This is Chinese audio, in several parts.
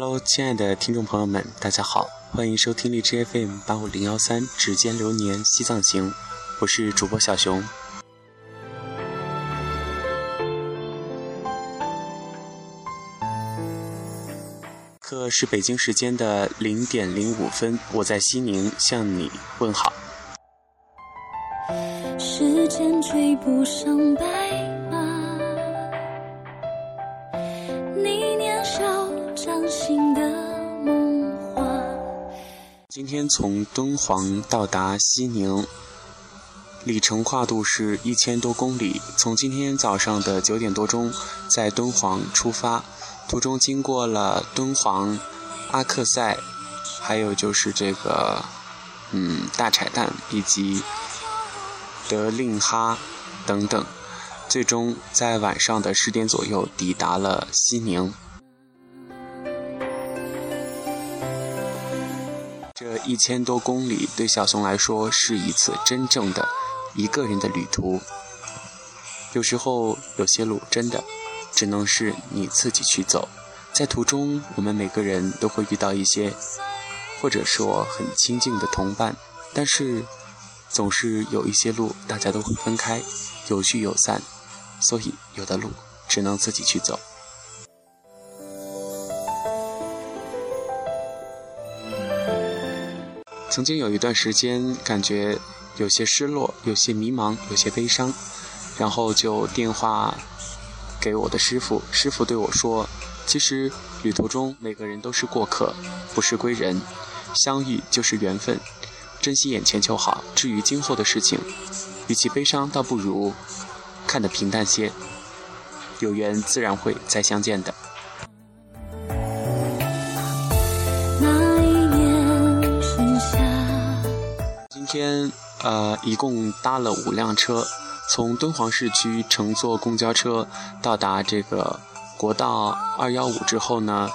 Hello，亲爱的听众朋友们，大家好，欢迎收听荔枝 FM 八五零幺三《指尖流年西藏行》，我是主播小熊。刻是北京时间的零点零五分，我在西宁向你问好。时间追不上白今天从敦煌到达西宁，里程跨度是一千多公里。从今天早上的九点多钟在敦煌出发。途中经过了敦煌、阿克塞，还有就是这个，嗯，大柴旦以及德令哈等等，最终在晚上的十点左右抵达了西宁。一千多公里对小熊来说是一次真正的一个人的旅途。有时候有些路真的。只能是你自己去走，在途中，我们每个人都会遇到一些，或者说很亲近的同伴，但是总是有一些路大家都会分开，有聚有散，所以有的路只能自己去走。曾经有一段时间，感觉有些失落，有些迷茫，有些悲伤，然后就电话。给我的师傅，师傅对我说：“其实旅途中每个人都是过客，不是归人。相遇就是缘分，珍惜眼前就好。至于今后的事情，与其悲伤，倒不如看得平淡些。有缘自然会再相见的。”天呃，一共搭了五辆车。从敦煌市区乘坐公交车到达这个国道二幺五之后呢，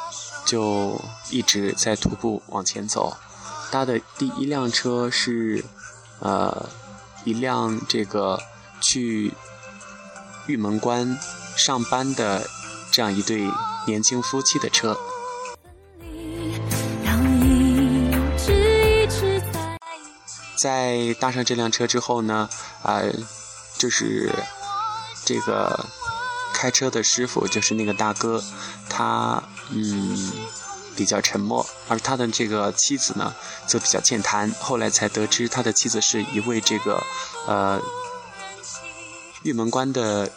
就一直在徒步往前走。搭的第一辆车是，呃，一辆这个去玉门关上班的这样一对年轻夫妻的车。在搭上这辆车之后呢，啊。就是这个开车的师傅，就是那个大哥，他嗯比较沉默，而他的这个妻子呢则比较健谈。后来才得知，他的妻子是一位这个呃玉门关的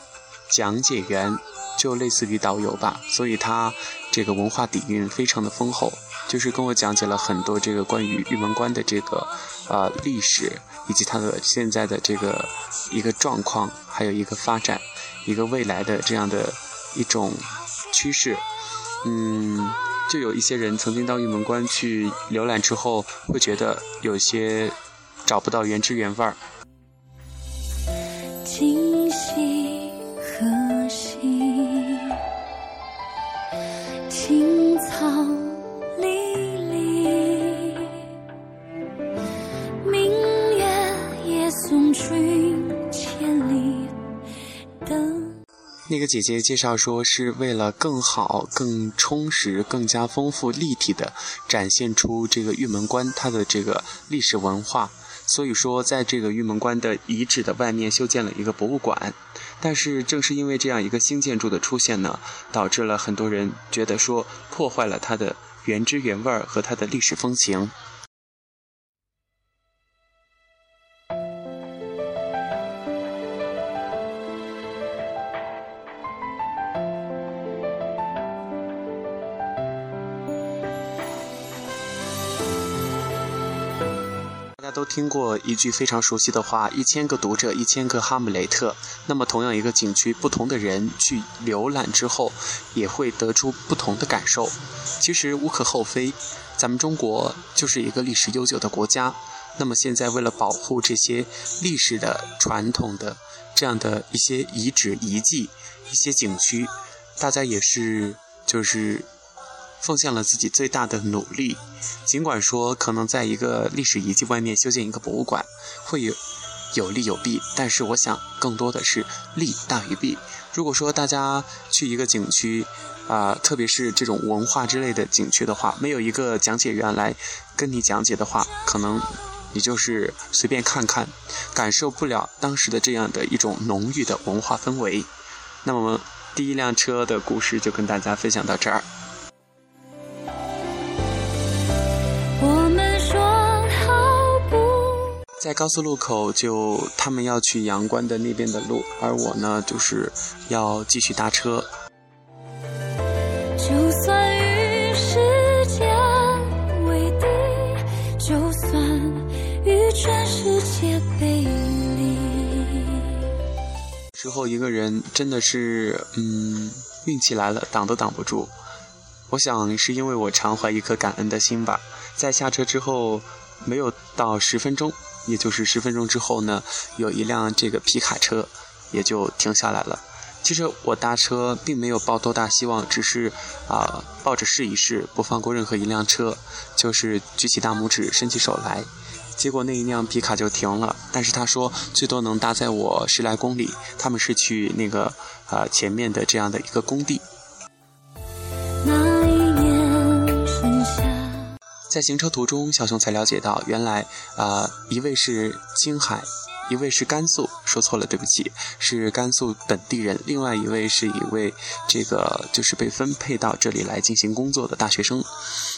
讲解员，就类似于导游吧，所以他这个文化底蕴非常的丰厚。就是跟我讲解了很多这个关于玉门关的这个呃历史，以及它的现在的这个一个状况，还有一个发展，一个未来的这样的一种趋势。嗯，就有一些人曾经到玉门关去浏览之后，会觉得有些找不到原汁原味儿。那个姐姐介绍说，是为了更好、更充实、更加丰富、立体的展现出这个玉门关它的这个历史文化，所以说在这个玉门关的遗址的外面修建了一个博物馆。但是正是因为这样一个新建筑的出现呢，导致了很多人觉得说破坏了它的原汁原味儿和它的历史风情。都听过一句非常熟悉的话：“一千个读者，一千个哈姆雷特。”那么，同样一个景区，不同的人去浏览之后，也会得出不同的感受。其实无可厚非，咱们中国就是一个历史悠久的国家。那么现在，为了保护这些历史的传统的这样的一些遗址遗迹、一些景区，大家也是就是。奉献了自己最大的努力，尽管说可能在一个历史遗迹外面修建一个博物馆会有有利有弊，但是我想更多的是利大于弊。如果说大家去一个景区，啊，特别是这种文化之类的景区的话，没有一个讲解员来跟你讲解的话，可能你就是随便看看，感受不了当时的这样的一种浓郁的文化氛围。那么，第一辆车的故事就跟大家分享到这儿。在高速路口，就他们要去阳关的那边的路，而我呢，就是要继续搭车。就算与时间为敌，就算与全世界背离。之后一个人真的是，嗯，运气来了，挡都挡不住。我想是因为我常怀一颗感恩的心吧。在下车之后，没有到十分钟。也就是十分钟之后呢，有一辆这个皮卡车也就停下来了。其实我搭车并没有抱多大希望，只是啊抱着试一试，不放过任何一辆车，就是举起大拇指，伸起手来。结果那一辆皮卡就停了，但是他说最多能搭载我十来公里。他们是去那个啊前面的这样的一个工地。在行车途中，小熊才了解到，原来啊，一位是青海，一位是甘肃，说错了，对不起，是甘肃本地人，另外一位是一位这个就是被分配到这里来进行工作的大学生。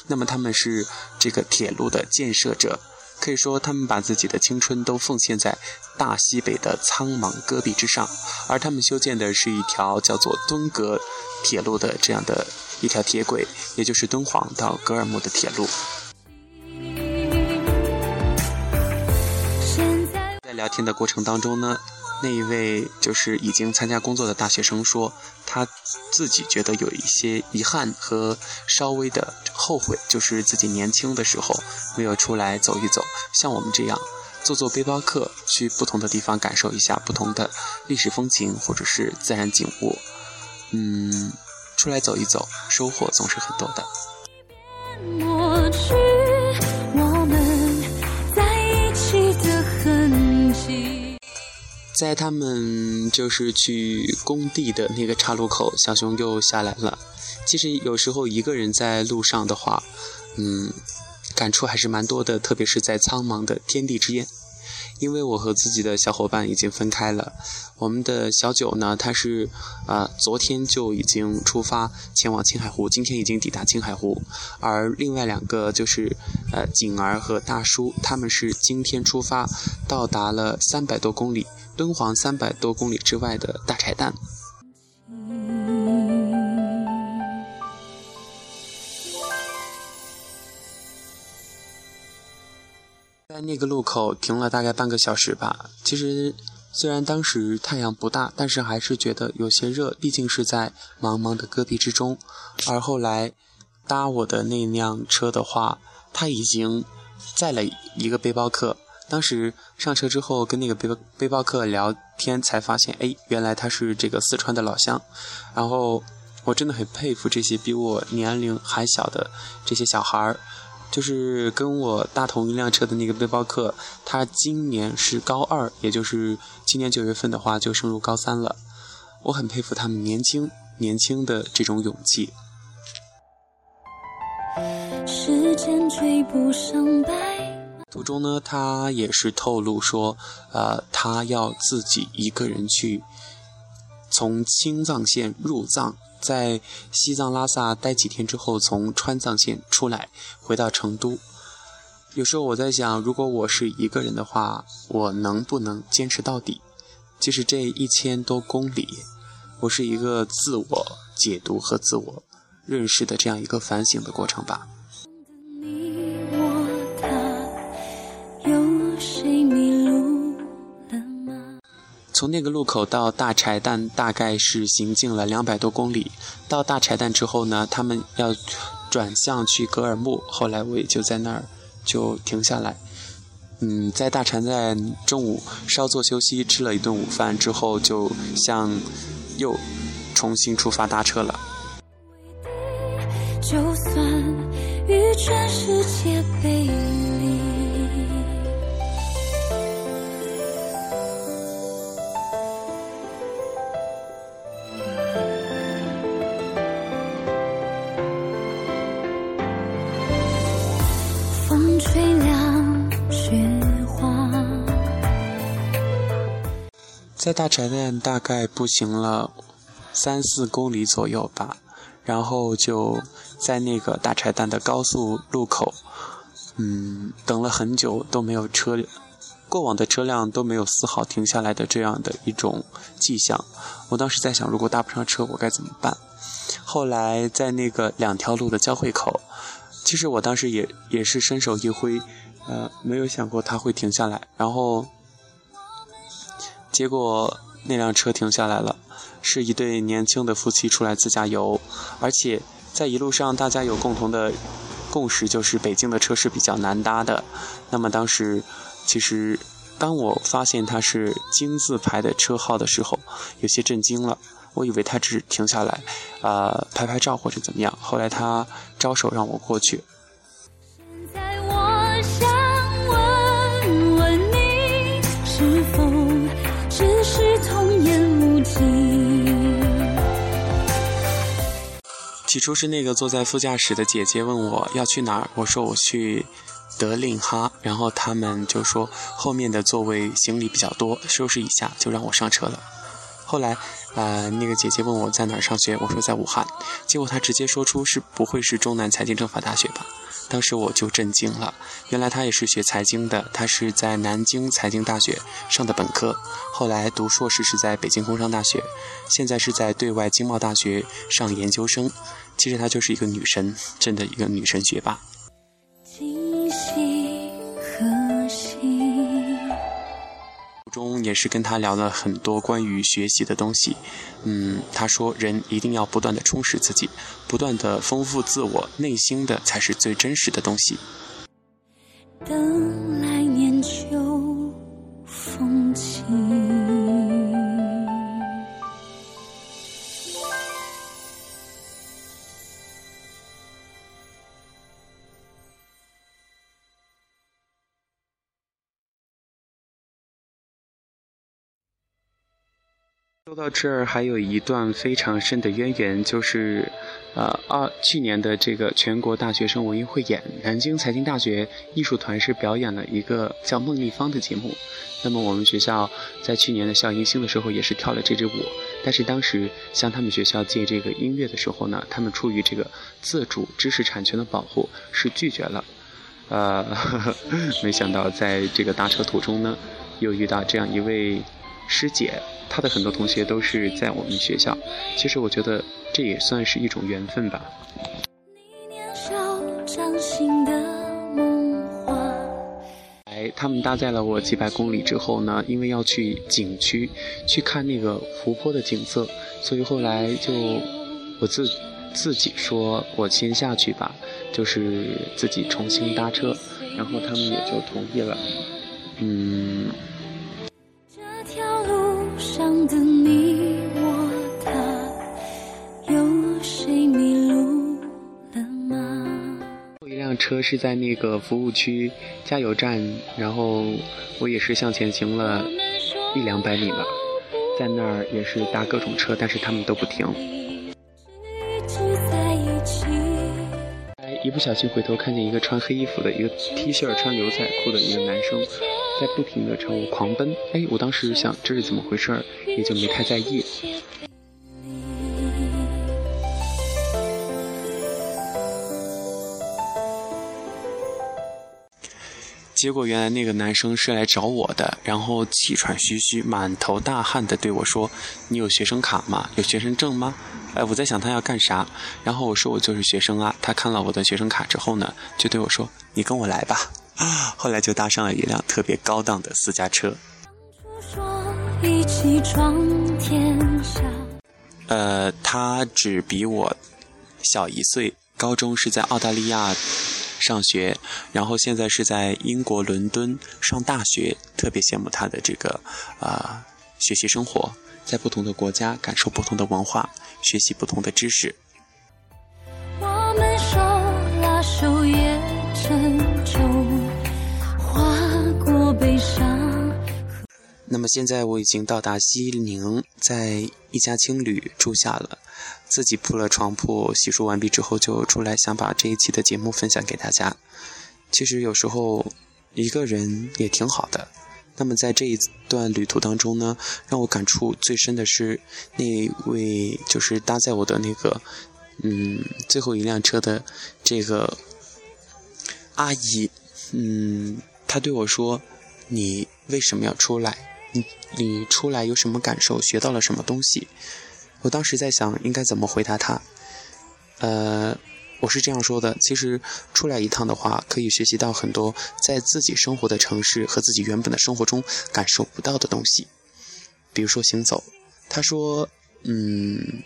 那么他们是这个铁路的建设者，可以说他们把自己的青春都奉献在大西北的苍茫戈壁之上，而他们修建的是一条叫做敦格铁路的这样的一条铁轨，也就是敦煌到格尔木的铁路。聊天的过程当中呢，那一位就是已经参加工作的大学生说，他自己觉得有一些遗憾和稍微的后悔，就是自己年轻的时候没有出来走一走，像我们这样做做背包客，去不同的地方感受一下不同的历史风情或者是自然景物。嗯，出来走一走，收获总是很多的。在他们就是去工地的那个岔路口，小熊又下来了。其实有时候一个人在路上的话，嗯，感触还是蛮多的，特别是在苍茫的天地之间。因为我和自己的小伙伴已经分开了，我们的小九呢，他是啊，昨天就已经出发前往青海湖，今天已经抵达青海湖，而另外两个就是呃景儿和大叔，他们是今天出发，到达了三百多公里，敦煌三百多公里之外的大柴旦。在那个路口停了大概半个小时吧。其实虽然当时太阳不大，但是还是觉得有些热，毕竟是在茫茫的戈壁之中。而后来搭我的那辆车的话，他已经载了一个背包客。当时上车之后跟那个背包背包客聊天，才发现，哎，原来他是这个四川的老乡。然后我真的很佩服这些比我年龄还小的这些小孩儿。就是跟我搭同一辆车的那个背包客，他今年是高二，也就是今年九月份的话就升入高三了。我很佩服他们年轻年轻的这种勇气。时间追不上白途中呢，他也是透露说，呃，他要自己一个人去从青藏线入藏。在西藏拉萨待几天之后，从川藏线出来，回到成都。有时候我在想，如果我是一个人的话，我能不能坚持到底？其实这一千多公里，我是一个自我解读和自我认识的这样一个反省的过程吧。从那个路口到大柴旦，大概是行进了两百多公里。到大柴旦之后呢，他们要转向去格尔木。后来我也就在那儿就停下来。嗯，在大柴旦中午稍作休息，吃了一顿午饭之后，就向又重新出发搭车了。就算与全世界背离。在大柴旦大概步行了三四公里左右吧，然后就在那个大柴旦的高速路口，嗯，等了很久都没有车，过往的车辆都没有丝毫停下来的这样的一种迹象。我当时在想，如果搭不上车，我该怎么办？后来在那个两条路的交汇口，其实我当时也也是伸手一挥，呃，没有想过他会停下来，然后。结果那辆车停下来了，是一对年轻的夫妻出来自驾游，而且在一路上大家有共同的共识，就是北京的车是比较难搭的。那么当时，其实当我发现他是金字牌的车号的时候，有些震惊了。我以为他只是停下来，啊，拍拍照或者怎么样。后来他招手让我过去。起初是那个坐在副驾驶的姐姐问我要去哪儿，我说我去德令哈，然后他们就说后面的座位行李比较多，收拾一下就让我上车了。后来，呃，那个姐姐问我在哪儿上学，我说在武汉，结果她直接说出是不会是中南财经政法大学吧？当时我就震惊了，原来她也是学财经的，她是在南京财经大学上的本科，后来读硕士是在北京工商大学，现在是在对外经贸大学上研究生。其实她就是一个女神，真的一个女神学霸。中也是跟他聊了很多关于学习的东西，嗯，他说人一定要不断的充实自己，不断的丰富自我，内心的才是最真实的东西。到这儿，还有一段非常深的渊源，就是，呃，二去年的这个全国大学生文艺汇演，南京财经大学艺术团是表演了一个叫《梦立方》的节目。那么我们学校在去年的校迎新的时候也是跳了这支舞，但是当时向他们学校借这个音乐的时候呢，他们出于这个自主知识产权的保护是拒绝了。呃，没想到在这个搭车途中呢，又遇到这样一位师姐。她的很多同学都是在我们学校，其实我觉得这也算是一种缘分吧。哎，他们搭载了我几百公里之后呢，因为要去景区去看那个湖泊的景色，所以后来就我自自己说我先下去吧，就是自己重新搭车，然后他们也就同意了。嗯。辆车是在那个服务区加油站，然后我也是向前行了一两百米吧，在那儿也是搭各种车，但是他们都不停。一不小心回头看见一个穿黑衣服的一个 T 恤穿牛仔裤的一个男生。在不停的朝我狂奔，哎，我当时想这是怎么回事儿，也就没太在意。结果原来那个男生是来找我的，然后气喘吁吁、满头大汗的对我说：“你有学生卡吗？有学生证吗？”哎，我在想他要干啥，然后我说我就是学生啊。他看了我的学生卡之后呢，就对我说：“你跟我来吧。”后来就搭上了一辆特别高档的私家车。呃，他只比我小一岁，高中是在澳大利亚上学，然后现在是在英国伦敦上大学。特别羡慕他的这个啊学习生活，在不同的国家感受不同的文化，学习不同的知识。那么现在我已经到达西宁，在一家青旅住下了，自己铺了床铺，洗漱完毕之后就出来，想把这一期的节目分享给大家。其实有时候一个人也挺好的，那么在这一段旅途当中呢，让我感触最深的是那位就是搭载我的那个嗯最后一辆车的这个阿姨，嗯，她对我说：“你为什么要出来？你你出来有什么感受？学到了什么东西？”我当时在想应该怎么回答他，呃。我是这样说的：其实出来一趟的话，可以学习到很多在自己生活的城市和自己原本的生活中感受不到的东西，比如说行走。他说：“嗯。”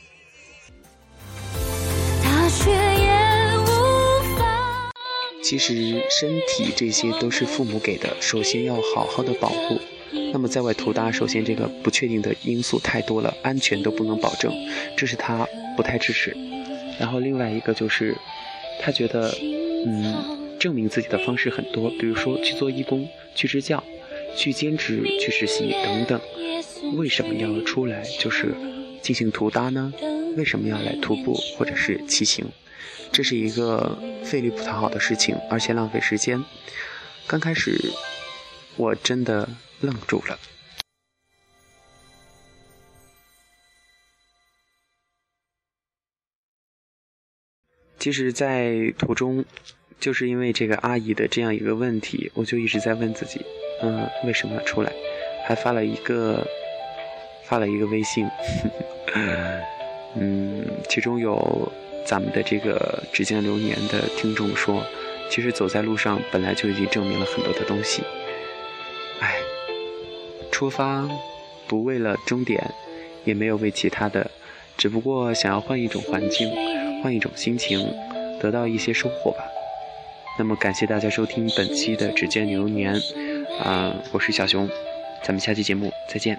其实身体这些都是父母给的，首先要好好的保护。那么在外途搭，首先这个不确定的因素太多了，安全都不能保证，这是他不太支持。然后另外一个就是，他觉得，嗯，证明自己的方式很多，比如说去做义工、去支教、去兼职、去实习等等。为什么要出来就是进行徒搭呢？为什么要来徒步或者是骑行？这是一个费力不讨好的事情，而且浪费时间。刚开始我真的愣住了。其实，在途中，就是因为这个阿姨的这样一个问题，我就一直在问自己，嗯，为什么要出来？还发了一个，发了一个微信，嗯，其中有咱们的这个指尖流年的听众说，其实走在路上本来就已经证明了很多的东西。出发不为了终点，也没有为其他的，只不过想要换一种环境。换一种心情，得到一些收获吧。那么感谢大家收听本期的指尖流年，啊，我是小熊，咱们下期节目再见。